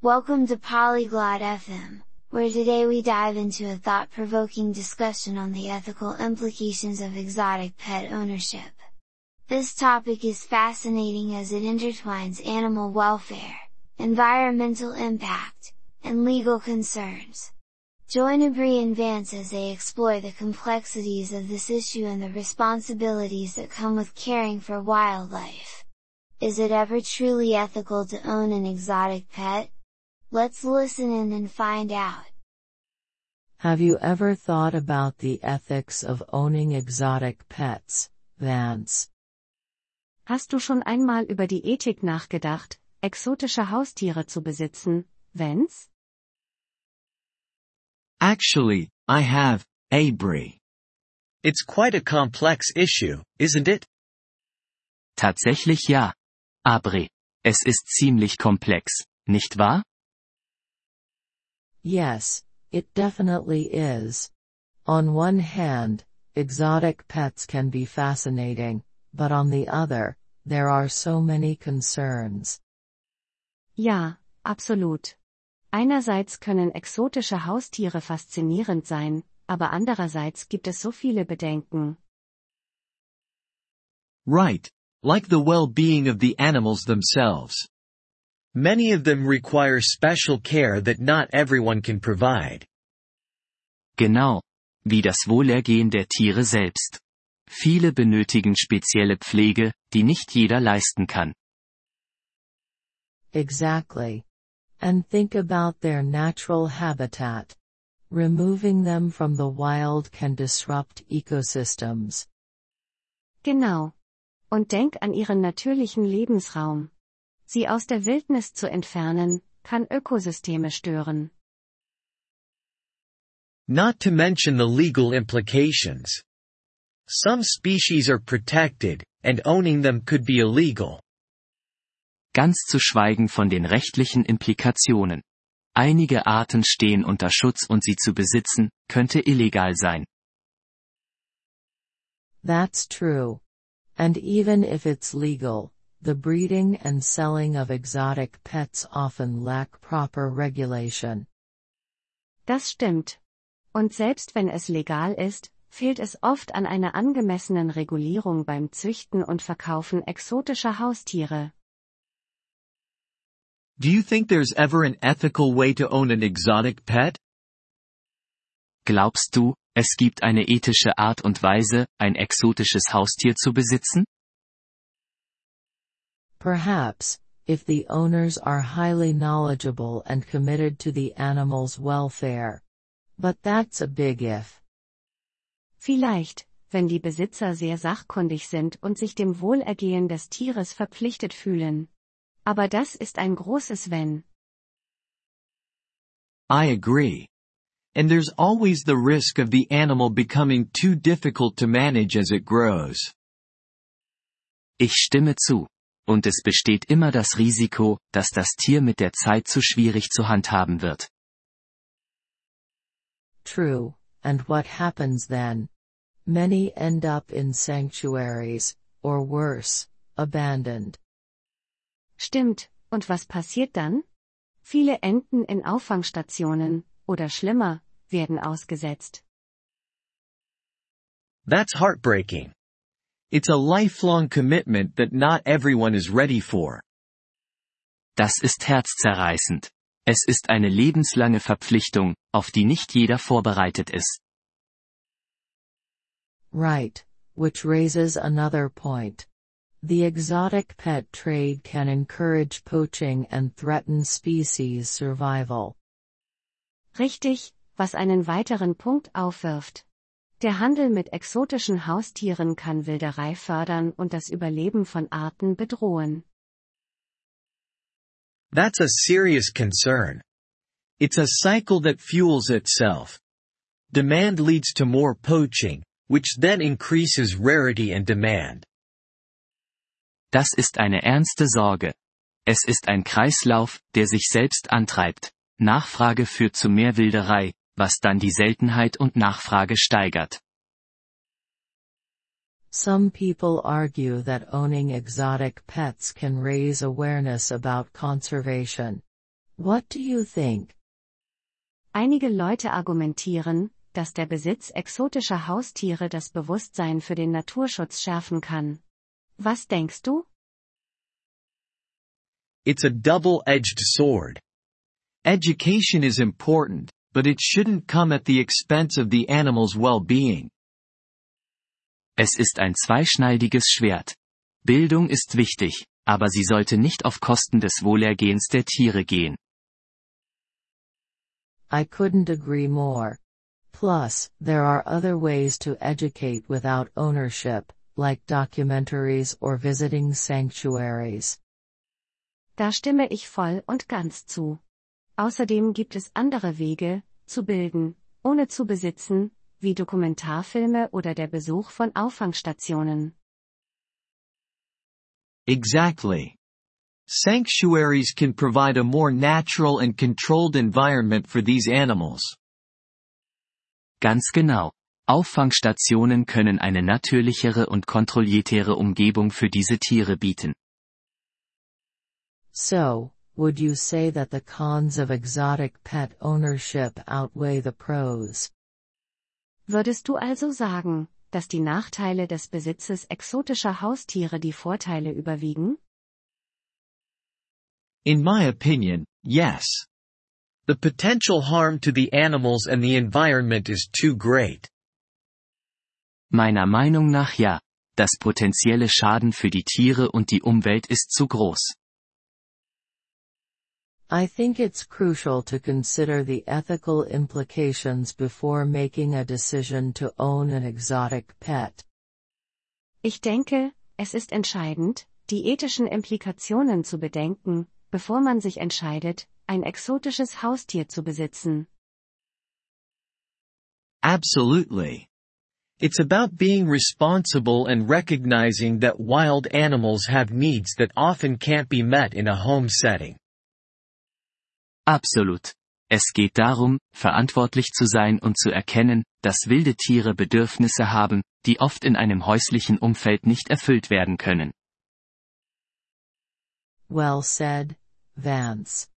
Welcome to Polyglot FM, where today we dive into a thought-provoking discussion on the ethical implications of exotic pet ownership. This topic is fascinating as it intertwines animal welfare, environmental impact, and legal concerns. Join Abri and Vance as they explore the complexities of this issue and the responsibilities that come with caring for wildlife. Is it ever truly ethical to own an exotic pet? Let's listen in and find out. Have you ever thought about the ethics of owning exotic pets, Vance? Hast du schon einmal über die Ethik nachgedacht, exotische Haustiere zu besitzen, Vance? Actually, I have, Abri. It's quite a complex issue, isn't it? Tatsächlich ja. Abri. Es ist ziemlich komplex, nicht wahr? Yes, it definitely is. On one hand, exotic pets can be fascinating, but on the other, there are so many concerns. Ja, absolut. Einerseits können exotische Haustiere faszinierend sein, aber andererseits gibt es so viele Bedenken. Right, like the well-being of the animals themselves. Many of them require special care that not everyone can provide. Genau. Wie das Wohlergehen der Tiere selbst. Viele benötigen spezielle Pflege, die nicht jeder leisten kann. Exactly. And think about their natural habitat. Removing them from the wild can disrupt ecosystems. Genau. Und denk an ihren natürlichen Lebensraum. Sie aus der Wildnis zu entfernen, kann Ökosysteme stören. Not to mention the legal implications. Some species are protected, and owning them could be illegal. Ganz zu schweigen von den rechtlichen Implikationen. Einige Arten stehen unter Schutz und sie zu besitzen, könnte illegal sein. That's true. And even if it's legal, the breeding and selling of exotic pets often lack proper regulation. Das stimmt. Und selbst wenn es legal ist, fehlt es oft an einer angemessenen Regulierung beim Züchten und Verkaufen exotischer Haustiere. Do you think there's ever an ethical way to own an exotic pet? Glaubst du, es gibt eine ethische Art und Weise, ein exotisches Haustier zu besitzen? Perhaps, if the owners are highly knowledgeable and committed to the animal's welfare. But that's a big if. Vielleicht, wenn die Besitzer sehr sachkundig sind und sich dem Wohlergehen des Tieres verpflichtet fühlen. Aber das ist ein großes Wenn. I agree. And there's always the risk of the animal becoming too difficult to manage as it grows. Ich stimme zu. Und es besteht immer das Risiko, dass das Tier mit der Zeit zu schwierig zu handhaben wird. True, and what happens then? Many end up in sanctuaries, or worse, abandoned. Stimmt, und was passiert dann? Viele enden in Auffangstationen, oder schlimmer, werden ausgesetzt. That's heartbreaking. It's a lifelong commitment that not everyone is ready for. Das ist herzzerreißend. Es ist eine lebenslange Verpflichtung, auf die nicht jeder vorbereitet ist. Right, which raises another point. The exotic pet trade can encourage poaching and threaten species survival. Richtig, was einen weiteren Punkt aufwirft. Der Handel mit exotischen Haustieren kann Wilderei fördern und das Überleben von Arten bedrohen. That's a serious concern. It's a cycle that fuels itself. Demand leads to more poaching, which then increases rarity and demand. Das ist eine ernste Sorge. Es ist ein Kreislauf, der sich selbst antreibt. Nachfrage führt zu mehr Wilderei, was dann die Seltenheit und Nachfrage steigert. Some people argue that owning exotic pets can raise awareness about conservation. What do you think? Einige Leute argumentieren, dass der Besitz exotischer Haustiere das Bewusstsein für den Naturschutz schärfen kann. Was denkst du? It's a double-edged sword. Education is important, but it shouldn't come at the expense of the animal's well-being. Es ist ein zweischneidiges Schwert. Bildung ist wichtig, aber sie sollte nicht auf Kosten des Wohlergehens der Tiere gehen. I couldn't agree more. Plus, there are other ways to educate without ownership, like documentaries or visiting sanctuaries. Da stimme ich voll und ganz zu. Außerdem gibt es andere Wege, zu bilden, ohne zu besitzen, wie Dokumentarfilme oder der Besuch von Auffangstationen. Exactly. Sanctuaries can provide a more natural and controlled environment for these animals. Ganz genau. Auffangstationen können eine natürlichere und kontrolliertere Umgebung für diese Tiere bieten. So, would you say that the cons of exotic pet ownership outweigh the pros? Würdest du also sagen, dass die Nachteile des Besitzes exotischer Haustiere die Vorteile überwiegen? In my opinion, yes. The potential harm to the animals and the environment is too great. Meiner Meinung nach ja. Das potenzielle Schaden für die Tiere und die Umwelt ist zu groß. I think it's crucial to consider the ethical implications before making a decision to own an exotic pet. Ich denke, es ist entscheidend, die ethischen Implikationen zu bedenken, bevor man sich entscheidet, ein exotisches Haustier zu besitzen. Absolutely. It's about being responsible and recognizing that wild animals have needs that often can't be met in a home setting. Absolut. Es geht darum, verantwortlich zu sein und zu erkennen, dass wilde Tiere Bedürfnisse haben, die oft in einem häuslichen Umfeld nicht erfüllt werden können. Well said, Vance.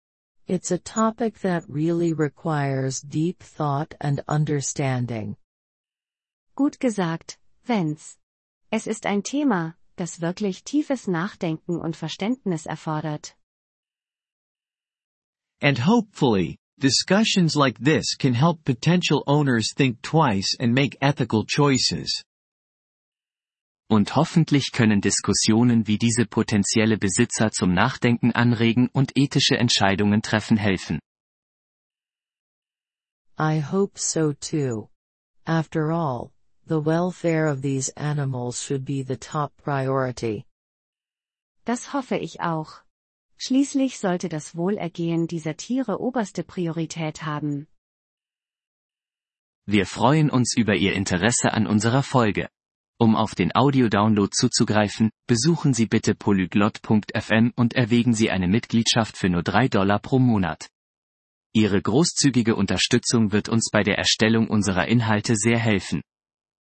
It's a topic that really requires deep thought and understanding. Gut gesagt, Vance. Es ist ein Thema, das wirklich tiefes Nachdenken und Verständnis erfordert. And hopefully, discussions like this can help potential owners think twice and make ethical choices. Und hoffentlich können Diskussionen wie diese potenzielle Besitzer zum Nachdenken anregen und ethische Entscheidungen treffen helfen. I hope so too. After all, the welfare of these animals should be the top priority. Das hoffe ich auch. Schließlich sollte das Wohlergehen dieser Tiere oberste Priorität haben. Wir freuen uns über Ihr Interesse an unserer Folge. Um auf den Audiodownload zuzugreifen, besuchen Sie bitte polyglot.fm und erwägen Sie eine Mitgliedschaft für nur 3 Dollar pro Monat. Ihre großzügige Unterstützung wird uns bei der Erstellung unserer Inhalte sehr helfen.